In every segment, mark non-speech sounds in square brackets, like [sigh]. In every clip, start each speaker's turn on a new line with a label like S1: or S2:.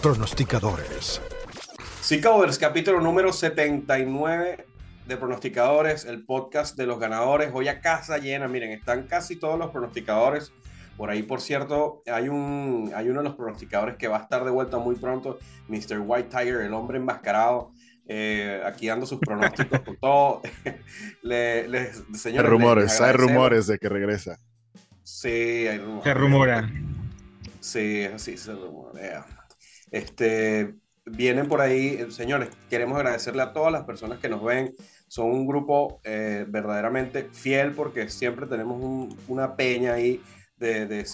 S1: pronosticadores.
S2: Seacovers, capítulo número 79 de Pronosticadores, el podcast de los ganadores. Hoy a casa llena, miren, están casi todos los pronosticadores. Por ahí, por cierto, hay, un, hay uno de los pronosticadores que va a estar de vuelta muy pronto, Mr. White Tiger, el hombre enmascarado. Eh, aquí dando sus pronósticos con todo. [laughs] le,
S3: hay rumores, hay rumores de que regresa.
S2: Sí, hay rumores.
S4: Se rumora.
S2: Sí, así se rumorea. Este, vienen por ahí, eh, señores, queremos agradecerle a todas las personas que nos ven. Son un grupo eh, verdaderamente fiel porque siempre tenemos una peña ahí de, de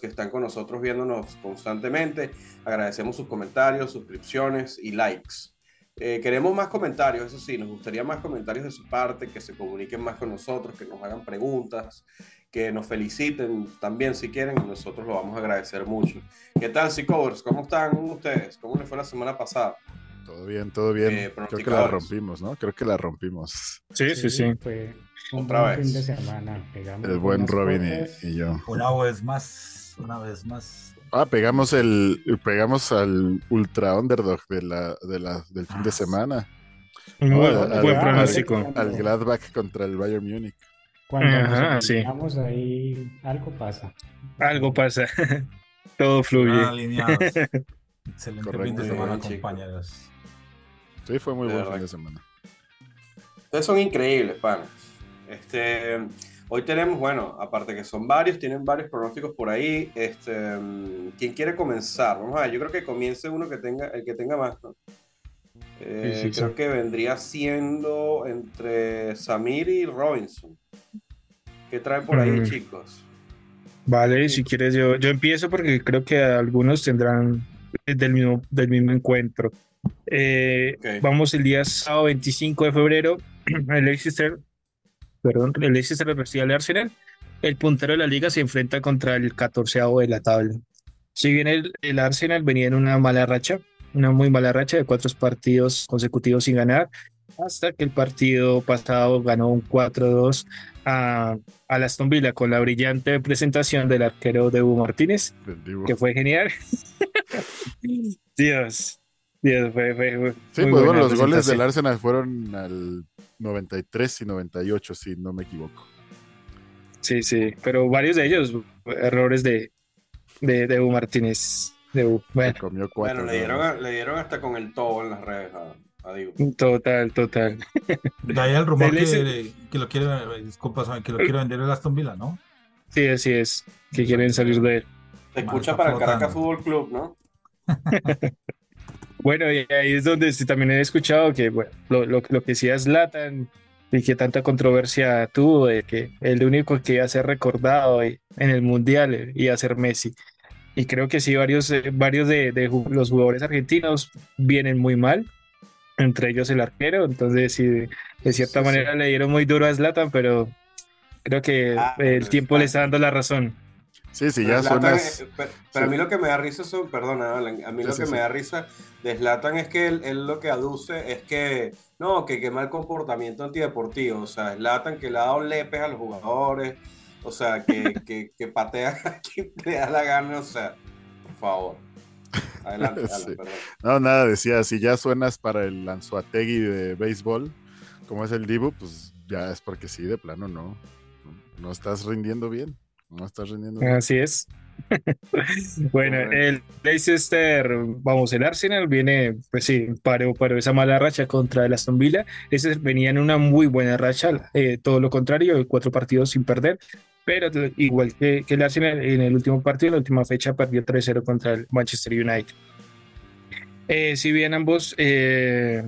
S2: que están con nosotros viéndonos constantemente. Agradecemos sus comentarios, suscripciones y likes. Eh, queremos más comentarios, eso sí, nos gustaría más comentarios de su parte, que se comuniquen más con nosotros, que nos hagan preguntas, que nos feliciten también si quieren, nosotros lo vamos a agradecer mucho. ¿Qué tal, Seacovers? ¿Cómo están ustedes? ¿Cómo les fue la semana pasada?
S3: Todo bien, todo bien. Eh, Creo que la rompimos, ¿no? Creo que la rompimos.
S4: Sí, sí, sí.
S5: Fue Otra vez. Fin de semana.
S3: El buen Robin y, yo.
S6: Una vez más, una vez más.
S3: Ah, pegamos el, pegamos al ultra underdog de la, de la, del fin de ah, semana.
S4: Muy buen pronóstico.
S3: Al Gladbach contra el Bayern Múnich.
S5: Cuando nos ahí, algo pasa.
S4: Algo pasa. [laughs] Todo fluye.
S6: alineados. [laughs] Excelente fin de semana, compañeros.
S3: Sí, fue muy buen fin de semana.
S2: Ustedes son increíbles, panas. Este, hoy tenemos, bueno, aparte que son varios, tienen varios pronósticos por ahí. Este, ¿Quién quiere comenzar? Vamos a ver, yo creo que comience uno que tenga, el que tenga más, ¿no? Eh, creo que vendría siendo entre Samir y Robinson. ¿Qué traen por ahí, chicos?
S4: Vale, si quieres yo, yo empiezo porque creo que algunos tendrán del mismo, del mismo encuentro. Eh, vamos el día sábado 25 de febrero, [clears throat] el Leicester, perdón, el Leicester recibe al Arsenal. El puntero de la liga se enfrenta contra el 14 de la tabla. Si bien el, el Arsenal venía en una mala racha, una muy mala racha de cuatro partidos consecutivos sin ganar, hasta que el partido pasado ganó un 4-2 a, a Aston Villa con la brillante presentación del arquero de Hugo Martínez, que fue genial. [laughs] Dios, Dios, fue, fue,
S3: Sí, pues bueno, los goles del Arsenal fueron al 93 y 98, si no me equivoco.
S4: Sí, sí, pero varios de ellos errores de, de, de Hugo Martínez. De
S2: Bueno, bueno le, dieron, le dieron hasta con el todo en las redes.
S4: Total, total.
S6: De ahí el rumor que, que, lo quiere, disculpa, que lo quiere vender el Aston Villa, ¿no?
S4: Sí, así es, que quieren salir de él.
S2: Se escucha para el Caracas Fútbol Club, ¿no? [laughs]
S4: bueno, y ahí es donde también he escuchado que bueno, lo, lo, lo que decía Zlatan y que tanta controversia tuvo de que el único que iba a ser recordado en el Mundial iba a ser Messi. Y creo que sí, varios, eh, varios de, de los jugadores argentinos vienen muy mal entre ellos el arquero, entonces sí, de cierta manera le dieron muy duro a Zlatan, pero creo que ah, el tiempo le está dando la razón.
S3: Sí, sí, ya son
S2: pero, a mí lo que me da risa son, perdona, a mí lo que me da risa de Zlatan es que él, lo que aduce es que, no, que, que mal comportamiento antideportivo, o sea, Zlatan que le ha dado lepes a los jugadores, o sea, que, que, que patea a [laughs] quien le da la gana, o sea, por favor. Adelante, [laughs]
S3: No, nada, decía, si ya suenas para el Lanzuategui de béisbol, como es el Dibu, pues ya es porque sí, de plano no. No estás rindiendo bien. No estás rindiendo bien.
S4: Así es. [laughs] bueno, el Leicester, vamos, el Arsenal viene, pues sí, paró, esa mala racha contra el Aston Villa. Ese venía en una muy buena racha, eh, todo lo contrario, cuatro partidos sin perder pero igual que, el Arsenal en el último partido, en la última fecha perdió 3-0 contra el Manchester United. Eh, si bien ambos, eh,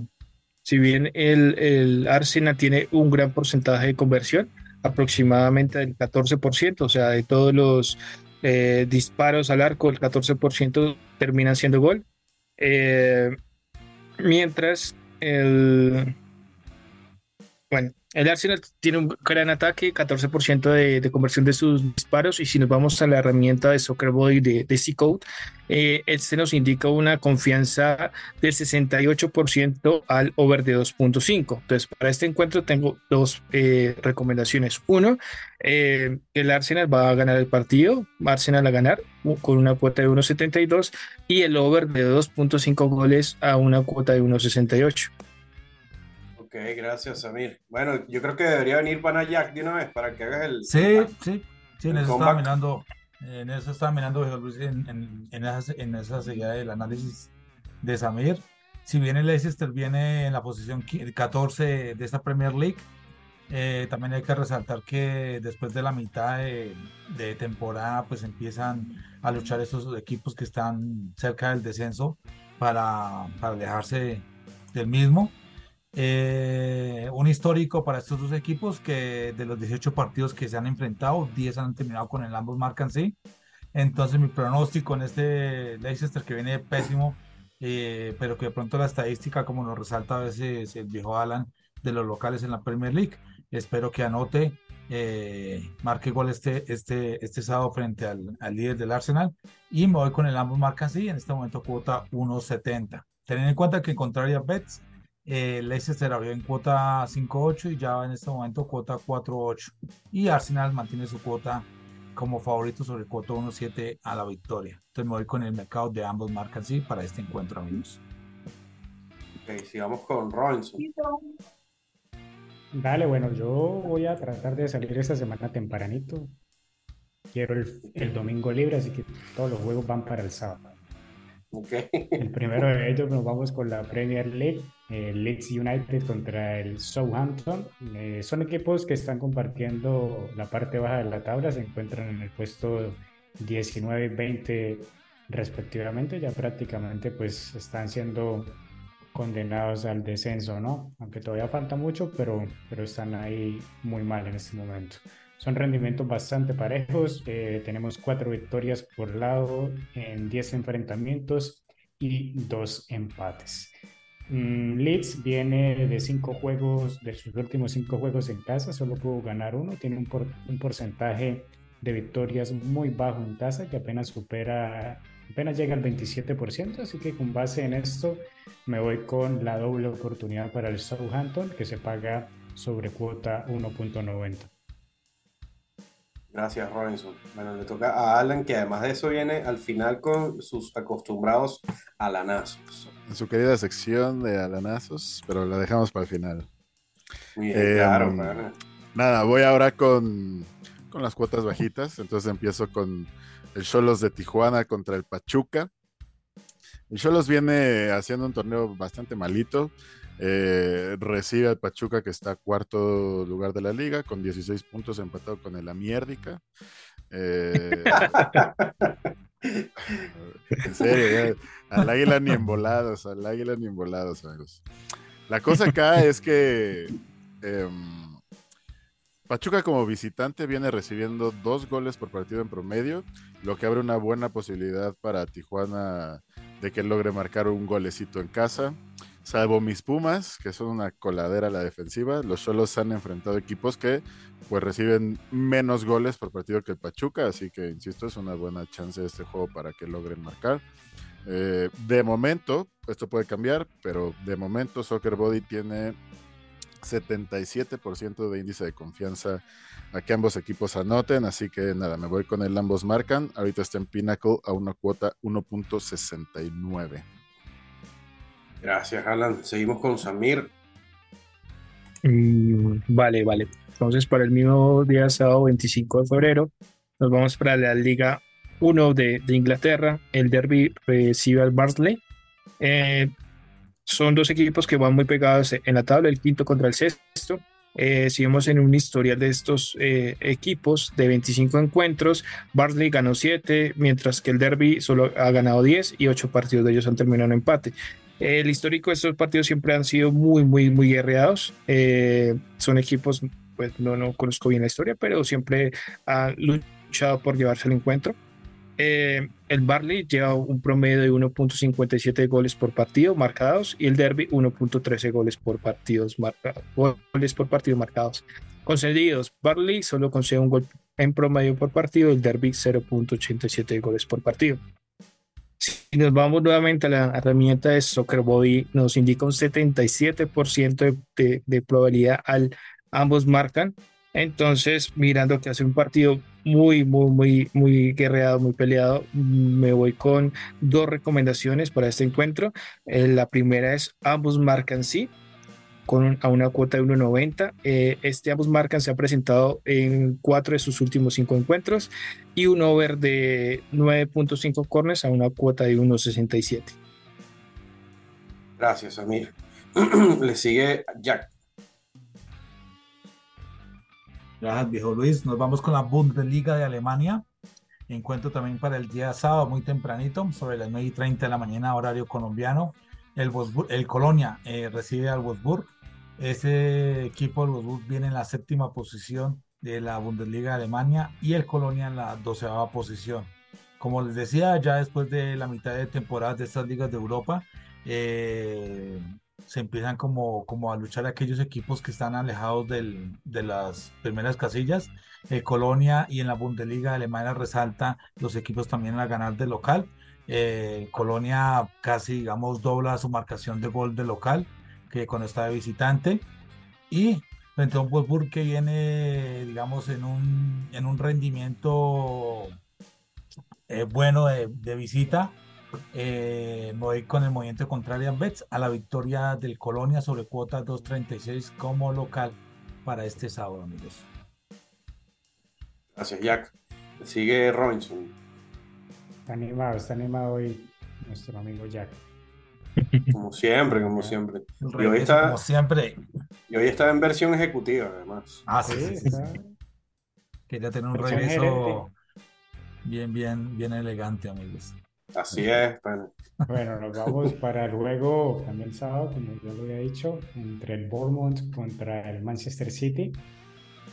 S4: si bien el, el, Arsenal tiene un gran porcentaje de conversión, aproximadamente del 14%, o sea, de todos los eh, disparos al arco, el 14% terminan siendo gol. mientras el, el Arsenal tiene un gran ataque, 14% de, de, conversión de sus disparos. Y si nos vamos a la herramienta de Soccer Body de, de C-Code, eh, este nos indica una confianza del 68% al over de 2.5. Entonces, para este encuentro tengo dos eh, recomendaciones. Uno, eh, el Arsenal va a ganar el partido, Arsenal a ganar con una cuota de 1.72 y el over de 2.5 goles a una cuota de 1.68.
S2: Ok, gracias, Samir. Bueno, yo creo que debería venir para Jack de una vez para que hagas el.
S6: Sí, sí, sí, en eso estaba mirando, en eso estaba mirando, en, en, en, esa, en esa seguida del análisis de Samir. Si bien el Leicester viene en la posición 14 de esta Premier League, eh, también hay que resaltar que después de la mitad de, de, temporada, pues empiezan a luchar estos equipos que están cerca del descenso para, para alejarse del mismo. Eh, un histórico para estos dos equipos que de los 18 partidos que se han enfrentado, 10 han terminado con el ambos marcan sí. Entonces mi pronóstico en este Leicester que viene pésimo, eh, pero que de pronto la estadística como nos resalta a veces el viejo Alan de los locales en la Premier League, espero que anote, eh, marque gol este, este, este sábado frente al, al, líder del Arsenal y me voy con el ambos marcan sí, en este momento cuota 1.70. Teniendo en cuenta que en contrario a Bets, eh, Leicester abrió en cuota 5.8 y ya en este momento cuota 4.8. Y Arsenal mantiene su cuota como favorito sobre cuota 1.7 a la victoria. Entonces me voy con el mercado de ambos marcas sí para este encuentro, amigos.
S2: Ok, sigamos con Robinson.
S5: Dale, bueno, yo voy a tratar de salir esta semana tempranito. Quiero el, el domingo libre, así que todos los juegos van para el sábado. El primero de ellos nos vamos con la Premier League, el Leeds United contra el Southampton. Eh, son equipos que están compartiendo la parte baja de la tabla, se encuentran en el puesto 19 y 20 respectivamente, ya prácticamente pues están siendo condenados al descenso, ¿no? Aunque todavía falta mucho, pero, pero están ahí muy mal en este momento. Son rendimientos bastante parejos. Eh, tenemos cuatro victorias por lado en 10 enfrentamientos y dos empates. Mm, Leeds viene de cinco juegos, de sus últimos cinco juegos en casa, solo pudo ganar uno. Tiene un, un porcentaje de victorias muy bajo en casa que apenas supera, apenas llega al 27%. Así que con base en esto me voy con la doble oportunidad para el Southampton que se paga sobre cuota 1.90.
S2: Gracias, Robinson. Bueno, le toca a Alan, que además de eso viene al final con sus acostumbrados alanazos.
S3: En su querida sección de alanazos, pero la dejamos para el final.
S2: Bien, eh, claro,
S3: Nada, voy ahora con, con las cuotas bajitas. Entonces empiezo con el Cholos de Tijuana contra el Pachuca. El Cholos viene haciendo un torneo bastante malito. Eh, recibe al Pachuca que está cuarto lugar de la liga con 16 puntos empatado con el Amiérdica. Eh, [laughs] en serio, al águila ni embolados, al águila ni embolados, amigos. La cosa acá es que em, Pachuca como visitante viene recibiendo dos goles por partido en promedio, lo que abre una buena posibilidad para Tijuana de que logre marcar un golecito en casa. Salvo mis Pumas, que son una coladera a la defensiva, los solos han enfrentado equipos que pues reciben menos goles por partido que el Pachuca, así que insisto, es una buena chance de este juego para que logren marcar. Eh, de momento, esto puede cambiar, pero de momento Soccer Body tiene 77% de índice de confianza a que ambos equipos anoten, así que nada, me voy con el ambos marcan. Ahorita está en Pinnacle a una cuota 1.69.
S2: Gracias, Alan. Seguimos con Samir.
S4: Mm, vale, vale. Entonces, para el mismo día, sábado 25 de febrero, nos vamos para la Liga 1 de, Inglaterra. El derby recibe al Barnsley. Eh, son dos equipos que van muy pegados en la tabla, el quinto contra el sexto. Eh, si vemos en un historial de estos eh, equipos de 25 encuentros, Barnsley ganó 7, mientras que el Derby solo ha ganado 10 y 8 partidos de ellos han terminado en empate. El histórico de estos partidos siempre han sido muy, muy, muy guerreados. Eh, son equipos, pues no, no conozco bien la historia, pero siempre han luchado por llevarse el encuentro. eh, el Barley lleva un promedio de 1.57 goles por partido marcados y el Derby 1.13 goles por partidos marcados, goles por partido marcados. Concedidos, Barley solo concede un gol en promedio por partido, el Derby 0.87 goles por partido. Si nos vamos nuevamente a la herramienta de Soccer Body, nos indica un 77% de, de, probabilidad al ambos marcan. Entonces, mirando que hace un partido muy, muy, muy, muy guerreado, muy peleado, me voy con dos recomendaciones para este encuentro. Eh, la primera es ambos marcan sí con a una cuota de 1.90. Eh, este ambos marcan se ha presentado en cuatro de sus últimos cinco encuentros y un over de 9.5 corners a una cuota de 1.67.
S2: Gracias, Amir. [clears throat] Le sigue Jack.
S6: Gracias, viejo Luis. Nos vamos con la Bundesliga de Alemania. Encuentro también para el día sábado, muy tempranito, sobre las 9 y 30 de la mañana, horario colombiano. El, el Colonia eh, recibe al Wolfsburg. Ese equipo de los Bulls viene en la séptima posición de la Bundesliga de Alemania y el Colonia en la doceava posición. Como les decía, ya después de la mitad de temporada de estas ligas de Europa, eh, se empiezan como, como a luchar aquellos equipos que están alejados del, de las primeras casillas. Eh, Colonia y en la Bundesliga de Alemania resalta los equipos también a ganar de local. Eh, Colonia casi, digamos, dobla su marcación de gol de local que cuando está de visitante. Y frente a un Wolfsburg que viene, digamos, en un, en un rendimiento eh, bueno de, visita, eh, voy con el movimiento contrario a Bets a la victoria del Colonia sobre cuota 2.36 como local para este sábado, amigos.
S2: Gracias, Jack. Sigue Robinson.
S5: Está animado, está animado hoy nuestro amigo Jack.
S2: Como siempre, como siempre. Y hoy está,
S6: como siempre.
S2: Y hoy está en versión ejecutiva, además.
S6: Ah, sí, sí, Quería tener un regreso bien, bien, bien elegante, amigos.
S2: Así es,
S5: Bueno, nos vamos para luego, también el sábado, como ya lo había dicho, entre el Bournemouth contra el Manchester City.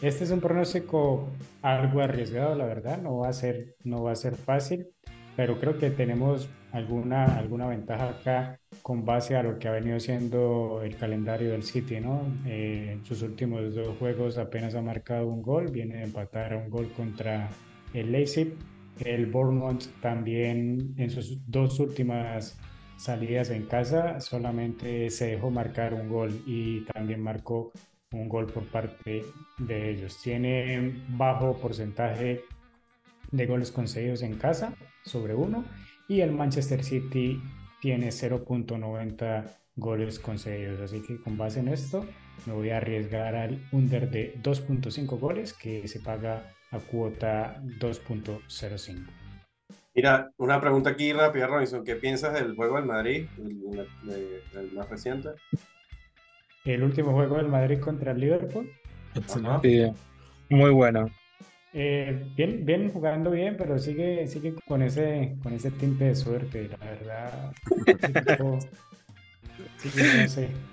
S5: Este es un pronóstico algo arriesgado, la verdad, no va a ser, no va a ser fácil, pero creo que tenemos alguna, alguna ventaja acá con base a lo que ha venido siendo el calendario del City, ¿no? Eh, en sus últimos dos juegos apenas ha marcado un gol, viene de empatar un gol contra el Leipzig. El Bournemouth también en sus dos últimas salidas en casa solamente se dejó marcar un gol y también marcó un gol por parte de ellos. Tiene bajo porcentaje de goles concedidos en casa sobre uno y el Manchester City tiene 0.90 goles concedidos. Así que con base en esto me voy a arriesgar al under de 2.5 goles que se paga a cuota 2.05.
S2: Mira, una pregunta aquí rápida, Robinson. ¿Qué piensas del juego del Madrid, el, más reciente?
S5: El último juego del Madrid contra el Liverpool.
S4: Excelente. muy bueno.
S5: Eh, bien, bien jugando bien, pero sigue, sigue con ese, con ese tinte de suerte, la verdad.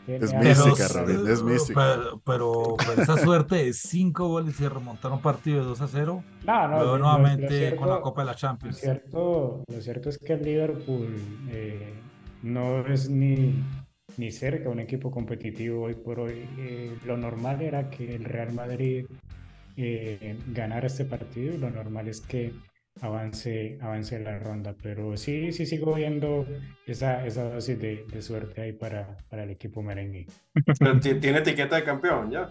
S3: es mística, Robin, es mística.
S6: Pero, pero, esa suerte de cinco goles y remontar un partido de 2 a 0.
S5: No, no,
S6: nuevamente con la Copa de la Champions.
S5: Lo cierto, lo cierto es que el Liverpool eh, no es ni, ni cerca un equipo competitivo hoy por hoy. Eh, lo normal era que el Real Madrid eh, ganar este partido y lo normal es que avance, avance la ronda. Pero sí, sí sigo viendo esa, esa dosis de, suerte ahí para, para el equipo merengue.
S2: tiene etiqueta de campeón ya.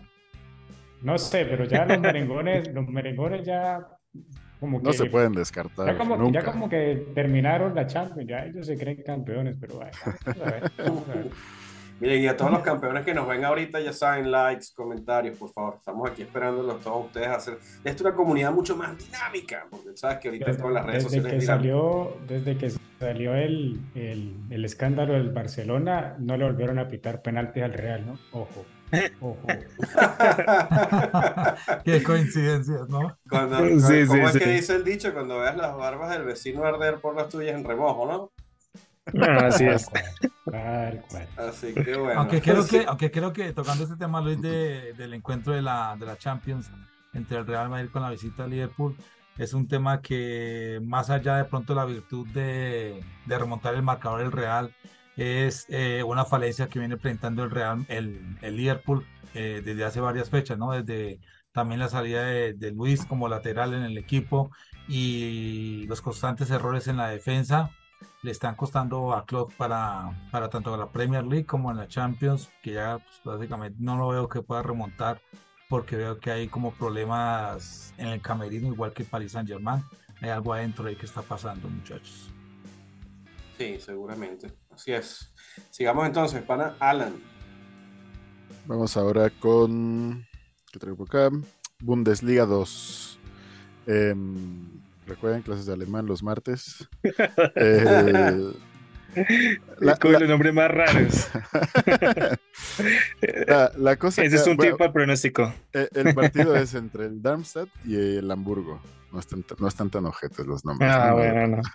S5: No sé, pero ya los merengones, los merengones ya como que,
S3: no se pueden descartar.
S5: Ya como, ya como que terminaron la Champions, ya ellos se creen campeones, pero vaya, a ver, vamos a ver.
S2: Miren, y a todos los campeones que nos ven ahorita, ya saben, likes, comentarios, por favor. Estamos aquí esperándolos todos ustedes a hacer esto es una comunidad mucho más dinámica, porque sabes que ahorita con las redes
S5: desde
S2: sociales.
S5: Que salió, desde que salió el, el, el, escándalo del Barcelona, no le volvieron a pitar penaltis al Real, ¿no? Ojo. [laughs] Ojo. [laughs]
S6: Qué coincidencias, ¿no?
S2: Cuando, sí, ¿Cómo es que dice el dicho? Cuando veas las barbas del vecino arder por las tuyas en remojo, ¿no?
S4: Así es.
S2: Así que bueno.
S6: Aunque creo que, aunque creo que tocando este tema, Luis, de, del encuentro de la, de la Champions entre el Real Madrid con la visita a Liverpool, es un tema que más allá de pronto la virtud de, de remontar el marcador del Real, es eh, una falencia que viene presentando el Real, el, el Liverpool eh, desde hace varias fechas, ¿no? Desde también la salida de, de, Luis como lateral en el equipo y los constantes errores en la defensa le están costando a Klopp para, para tanto la Premier League como en la Champions, que ya pues, básicamente no lo veo que pueda remontar porque veo que hay como problemas en el camerino, igual que Paris Saint Germain. Hay algo adentro ahí que está pasando, muchachos.
S2: Sí, seguramente. Así es. Sigamos entonces, pana Alan.
S3: Vamos ahora con. ¿Qué traigo por acá? Bundesliga 2. Em, recuerden clases de alemán los martes. [laughs]
S4: eh, con los nombres más raros. [laughs]
S3: la, cosa
S4: Ese es un tipo de pronóstico.
S3: E, el, partido es entre el Darmstadt y el Hamburgo. No están, no están tan ojetes los nombres.
S4: Ah, bueno, no. [laughs]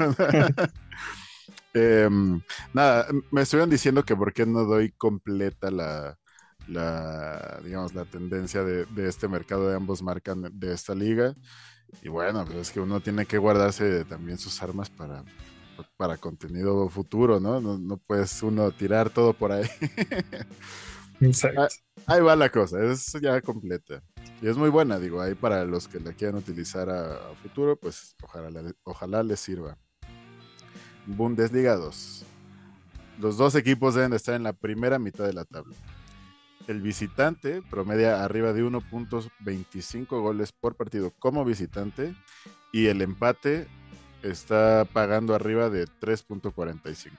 S3: Em, nada, me estuvieron diciendo que por qué no doy completa la, la digamos, la tendencia de, de, este mercado de ambos marcan de esta liga. Y bueno, pues es que uno tiene que guardarse también sus armas para, para contenido futuro, ¿no? ¿no? puedes uno tirar todo por ahí. [laughs]
S4: Exacto. Ah,
S3: ahí va la cosa, es ya completa. Y es muy buena, digo, ahí para los que la quieran utilizar a, futuro, pues ojalá, ojalá les sirva. Bundesliga 2. Los dos equipos deben de estar en la primera mitad de la tabla. El visitante promedia arriba de 1.25 goles por partido como visitante y el empate está pagando arriba de 3.45.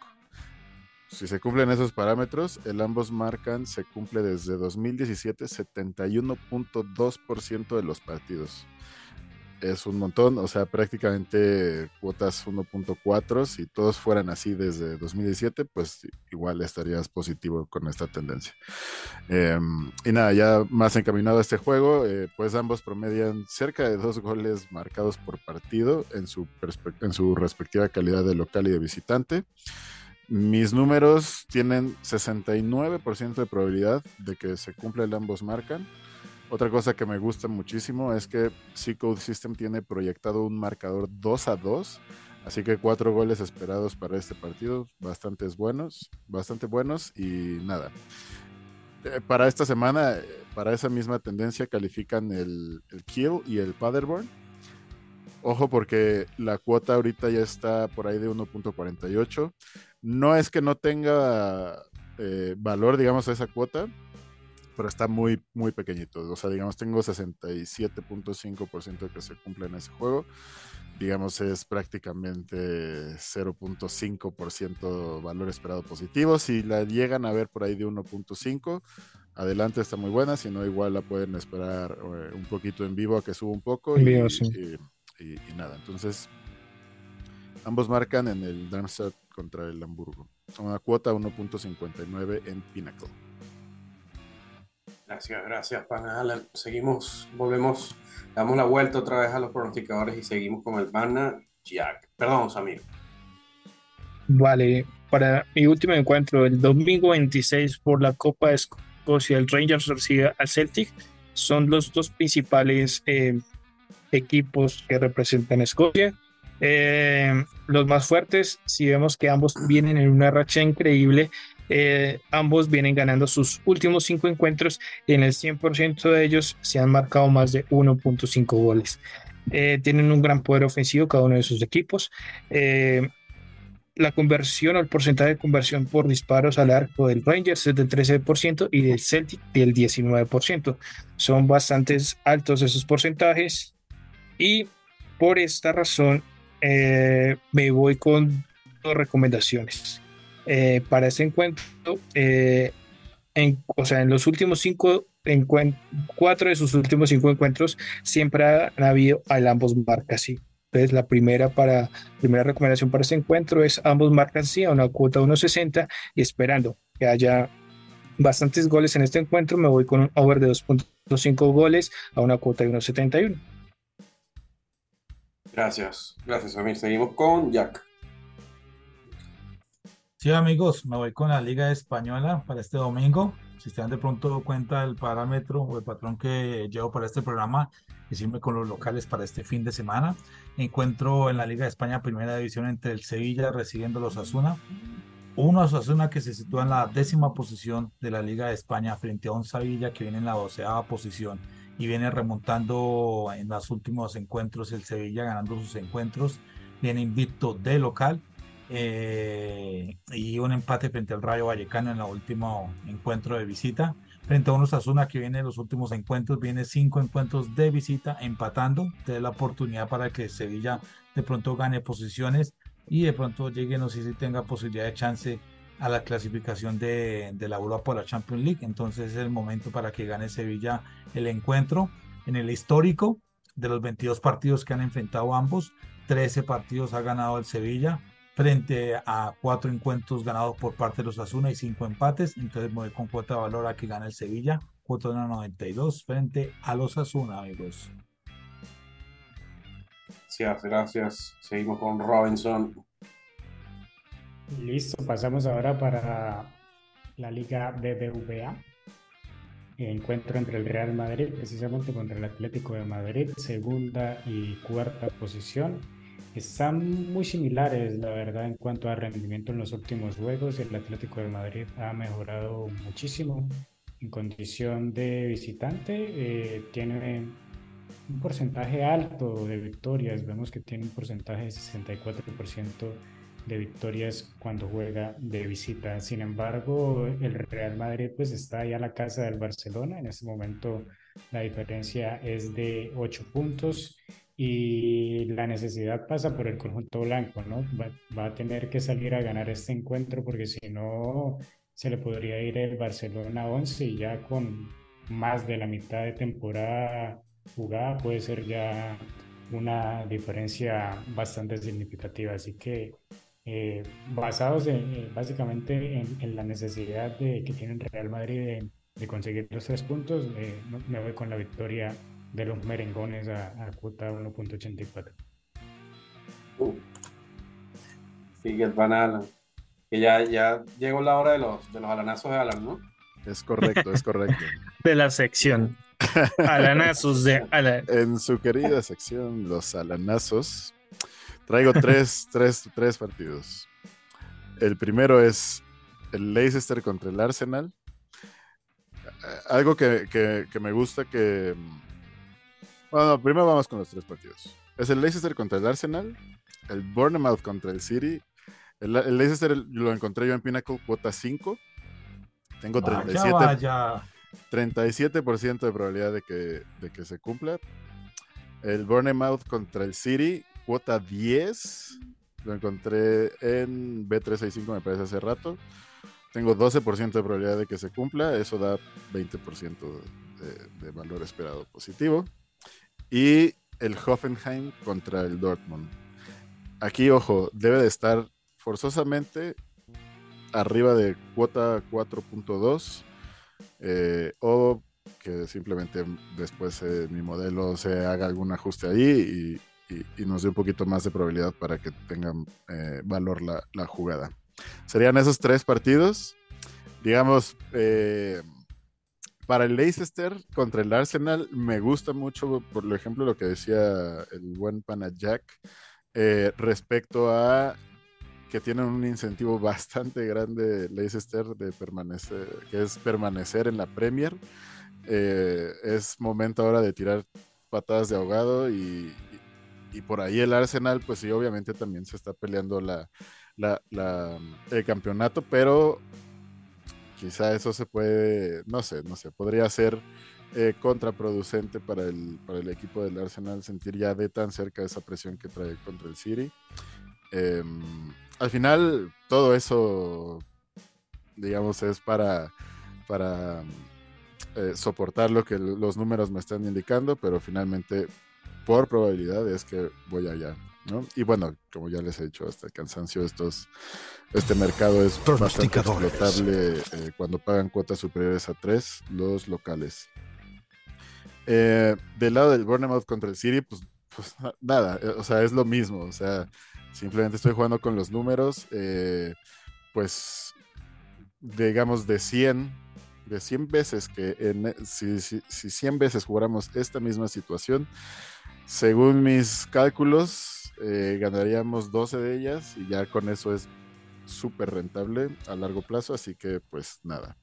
S3: Si se cumplen esos parámetros, el ambos marcan se cumple desde 2017 71.2% de los partidos es un montón, o sea, prácticamente cuotas 1.4, si todos fueran así desde 2017, pues igual estarías positivo con esta tendencia. Em, y nada, ya más encaminado a este juego, eh, pues ambos promedian cerca de dos goles marcados por partido en su, en su respectiva calidad de local y de visitante. Mis números tienen 69% de probabilidad de que se cumpla el ambos marcan otra cosa que me gusta muchísimo es que C-Code System tiene proyectado un marcador 2 a 2, así que cuatro goles esperados para este partido, bastantes buenos, bastante buenos y nada. Eh, para esta semana, para esa misma tendencia califican el, Kill y el Paderborn. Ojo porque la cuota ahorita ya está por ahí de 1.48. No es que no tenga eh, valor, digamos, esa cuota, pero está muy, muy pequeñito. O sea, digamos, tengo 67.5% de que se cumple en ese juego. Digamos, es prácticamente 0.5% valor esperado positivo. Si la llegan a ver por ahí de 1.5, adelante está muy buena. Si no, igual la pueden esperar eh, un poquito en vivo a que suba un poco. Y, y, nada, entonces ambos marcan en el Darmstadt contra el Hamburgo. Una cuota 1.59 en Pinnacle.
S2: Gracias, gracias, pana Alan. Seguimos, volvemos, damos la vuelta otra vez a los pronosticadores y seguimos con el pana Jack. Perdón, Samir.
S4: Vale, para mi último encuentro, el domingo 26 por la Copa de Escocia, el Rangers recibe al Celtic. Son los dos principales eh, equipos que representan Escocia. Eh, los más fuertes, si vemos que ambos vienen en una racha increíble, eh, ambos vienen ganando sus últimos cinco encuentros y en el 100% de ellos se han marcado más de 1.5 goles. Eh, tienen un gran poder ofensivo cada uno de sus equipos. Eh, la conversión o el porcentaje de conversión por disparos al arco del Rangers es del 13% y del Celtic del 19%. Son bastante altos esos porcentajes y por esta razón me voy con dos recomendaciones. Eh, para ese encuentro, eh, en, o sea, en los últimos cinco cuatro de sus últimos cinco encuentros siempre ha, habido al ambos marcas sí. Entonces, la primera, para, primera recomendación para ese encuentro es ambos marcas sí a una cuota 1.60 y esperando que haya bastantes goles en este encuentro, me voy con un over de 2.5 goles a una cuota de 1.71.
S2: Gracias, gracias Amir. Seguimos con Jack.
S6: Sí, amigos, me voy con la Liga Española para este domingo. Si dan de pronto cuenta del parámetro o el patrón que llevo para este programa, decirme con los locales para este fin de semana. Encuentro en la Liga de España Primera División entre el Sevilla recibiendo los Asuna. Uno Asuna que se sitúa en la décima posición de la Liga de España frente a un Sevilla que viene en la doceava posición y viene remontando en los últimos encuentros el Sevilla ganando sus encuentros. Viene invicto de local eh, y un empate frente al Rayo Vallecano en el último encuentro de visita. Frente a unos Asuna que viene en los últimos encuentros, viene cinco encuentros de visita empatando. Tiene la oportunidad para que Sevilla de pronto gane posiciones y de pronto llegue, no sé si tenga posibilidad de chance a la clasificación de, de la Europa la Champions League. Entonces es el momento para que gane Sevilla el encuentro. En el histórico de los 22 partidos que han enfrentado ambos, 13 partidos ha ganado el Sevilla, frente a cuatro encuentros ganados por parte de los Asuna y cinco empates. Entonces me voy con cuota de valor a que gane el Sevilla, cuota de 92 frente a los Asuna, amigos.
S2: Sí, gracias. Seguimos con Robinson.
S5: Listo, pasamos ahora para la Liga BBVA. Encuentro entre el Real Madrid, precisamente contra el Atlético de Madrid, segunda y cuarta posición están muy similares, la verdad, en cuanto a rendimiento en los últimos juegos. El Atlético de Madrid ha mejorado muchísimo en condición de visitante. Eh, tiene un porcentaje alto de victorias. Vemos que tiene un porcentaje de 64% de victorias cuando juega de visita. Sin embargo, el Real Madrid pues está ahí a la casa del Barcelona. En este momento la diferencia es de 8 puntos y la necesidad pasa por el conjunto blanco, ¿no? Va, a tener que salir a ganar este encuentro porque si no se le podría ir el Barcelona 11 y ya con más de la mitad de temporada jugada puede ser ya una diferencia bastante significativa. Así que eh, basados en, básicamente en, la necesidad de, que tiene el Real Madrid de, conseguir los tres puntos, eh, me voy con la victoria de los merengones a, a cuota 1.84. Uh.
S2: Sigue el Van Que ya, ya llegó la hora de los, de los alanazos de Alan, ¿no?
S3: Es correcto, es correcto. [laughs]
S4: de la sección. Alanazos de [laughs] Alan.
S3: En su querida sección, los alanazos, traigo tres, [laughs] tres, tres partidos. El primero es el Leicester contra el Arsenal. Algo que, que, que me gusta que bueno, primero vamos con los tres partidos. Es el Leicester contra el Arsenal, el Bournemouth contra el City. El, Leicester lo encontré yo en Pinnacle, cuota 5. Tengo 37, 37% de probabilidad de que, de que se cumpla. El Bournemouth contra el City, cuota 10. Lo encontré en B365, me parece hace rato. Tengo 12% de probabilidad de que se cumpla. Eso da 20% de, de valor esperado positivo y el Hoffenheim contra el Dortmund. Aquí, ojo, debe de estar forzosamente arriba de cuota 4.2 eh, o que simplemente después eh, mi modelo se haga algún ajuste ahí y, nos dé un poquito más de probabilidad para que tengan eh, valor la, la, jugada. Serían esos tres partidos. Digamos, para el Leicester contra el Arsenal me gusta mucho, por ejemplo, lo que decía el buen pana Jack eh, respecto a que tienen un incentivo [laughs] bastante grande Leicester de permanecer, que es permanecer en la Premier. Eh, es momento ahora de tirar patadas de ahogado y, por ahí el Arsenal, pues sí, obviamente también se está peleando la, el campeonato, pero quizá eso se puede, no sé, no sé, podría ser eh, contraproducente para el, para el equipo del Arsenal sentir ya de tan cerca esa presión que trae contra el City. Em, al final, todo eso, digamos, es para, para eh, soportar lo que los números me están indicando, pero finalmente, por probabilidad, es que voy allá. Y bueno, como ya les he dicho hasta el cansancio, estos, este mercado es bastante explotable eh, cuando pagan cuotas superiores a tres los locales. Eh, del lado del Bournemouth contra el City, pues, pues nada, eh, o sea, es lo mismo, o sea, simplemente estoy jugando con los números, pues digamos de 100 de 100 veces que en, si, si, si 100 veces jugáramos esta misma situación, según mis cálculos, eh, ganaríamos 12 de ellas y ya con eso es súper rentable a largo plazo, así que pues nada,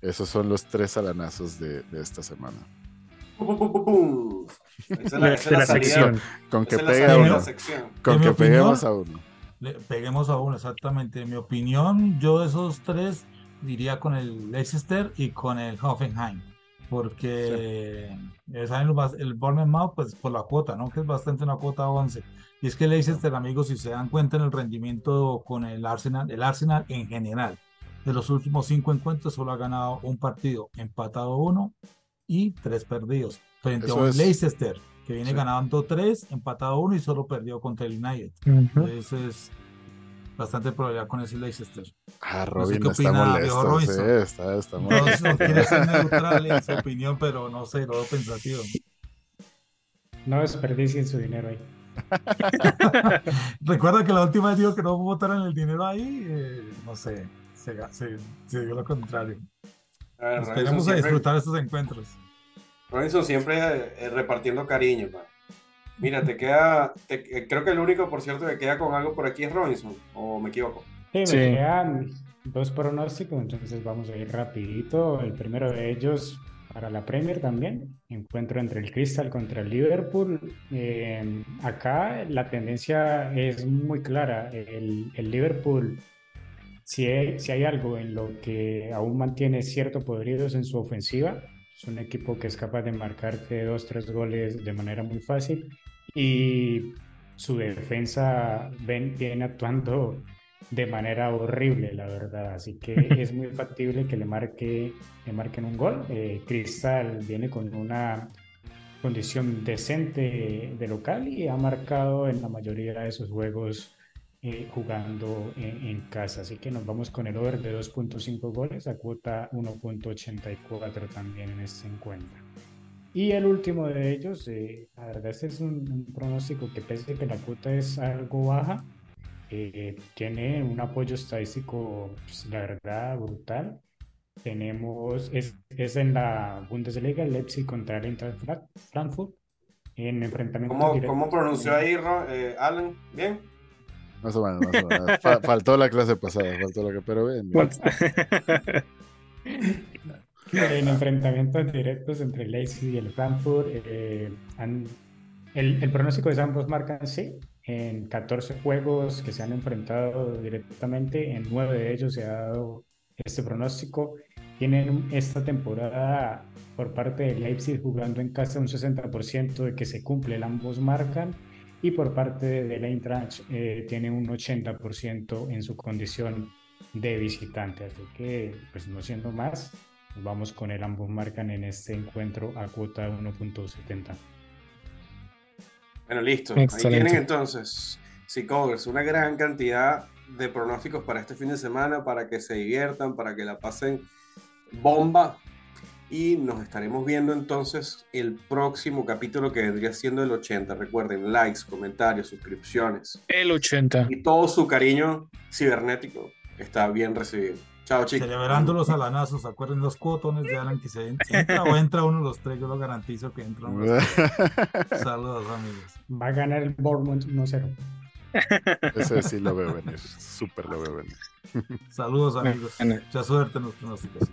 S3: esos son los tres alanazos de, de esta semana.
S2: la,
S3: sección. Con que, pega uno. Con que peguemos a uno.
S6: peguemos a uno, exactamente. En mi opinión, yo de esos tres diría con el Leicester y con el Hoffenheim. Porque sí. saben el Bournemouth, pues por la cuota, ¿no? Que es bastante una cuota 11. Y es que Leicester, amigos, si se dan cuenta en el rendimiento con el Arsenal, el Arsenal en general, de los últimos cinco encuentros solo ha ganado un partido, empatado uno y tres perdidos. Frente a un Leicester que viene ganando tres, empatado uno y solo perdió contra el United. Entonces es bastante probabilidad con ese Leicester.
S3: Ah, Robin no sé está molesto. Sí, está, está
S6: molesto. No, no quiere ser [laughs] neutral en su opinión, pero no sé, lo veo pensativo.
S5: No desperdicien su dinero ahí. [laughs]
S6: Recuerda que la última vez dijo que no votaran el dinero ahí, eh, no sé, se, se, se dio lo contrario. Esperemos a disfrutar estos encuentros.
S2: Robinson siempre eh, repartiendo cariño. Mira, te queda, eh, creo que el único, por cierto, que queda con algo por aquí es Robinson, o me equivoco.
S5: Sí, me quedan dos pronósticos, entonces vamos a ir rapidito. El primero de ellos para la Premier también, encuentro entre el Crystal contra el Liverpool. Eh, acá la tendencia es muy clara. El, el Liverpool si hay, si hay algo en lo que aún mantiene cierto poderíos en su ofensiva, es un equipo que es capaz de marcarte dos, tres goles de manera muy fácil y su defensa ven, viene actuando de manera horrible, la verdad. Así que [laughs] es muy factible que le, marque, le marquen un gol. Eh, Cristal viene con una condición decente de local y ha marcado en la mayoría de sus juegos eh, jugando en, casa. Así que nos vamos con el over de 2.5 goles a cuota 1.84 también en este encuentro. Y el último de ellos, eh, la verdad este es un, pronóstico que pese que la cuota es algo baja, eh, tiene un apoyo estadístico, pues, la verdad, brutal. Tenemos, es, es en la Bundesliga, Leipzig contra el Eintracht Frankfurt, en enfrentamiento
S2: ¿Cómo, ¿Cómo pronunció ahí, Alan? ¿Bien?
S3: Más o menos, más o menos. faltó la clase pasada, faltó lo que, pero bien. [laughs]
S5: en enfrentamientos directos entre el Leipzig y el Frankfurt, eh, el, el, pronóstico de ambos marcan sí. En 14 juegos que se han enfrentado directamente, en 9 de ellos se ha dado este pronóstico. Tienen esta temporada por parte de Leipzig jugando en casa un 60% de que se cumple, el ambos marcan y por parte de la Eintracht eh, tiene un 80% en su condición de visitante. Así que, pues no siendo más, vamos con el ambos marcan en este encuentro a cuota 1.70.
S2: Bueno, listo. Ahí tienen entonces, Seacovers, una gran cantidad de pronósticos para este fin de semana, para que se diviertan, para que la pasen bomba y nos estaremos viendo entonces el próximo capítulo que vendría siendo el 80. Recuerden, likes, comentarios, suscripciones.
S4: El 80.
S2: Y todo su cariño cibernético está bien recibido. Chao, chicos.
S6: Celebrando los alanazos, acuerden los cuotones de Alan que se entra o entra uno de los tres, yo lo garantizo que entra uno [laughs] Saludos, amigos.
S5: Va a ganar el Bournemouth 1-0.
S3: Ese sí lo veo venir, súper lo veo venir.
S6: Saludos, amigos. Mucha suerte en los pronósticos.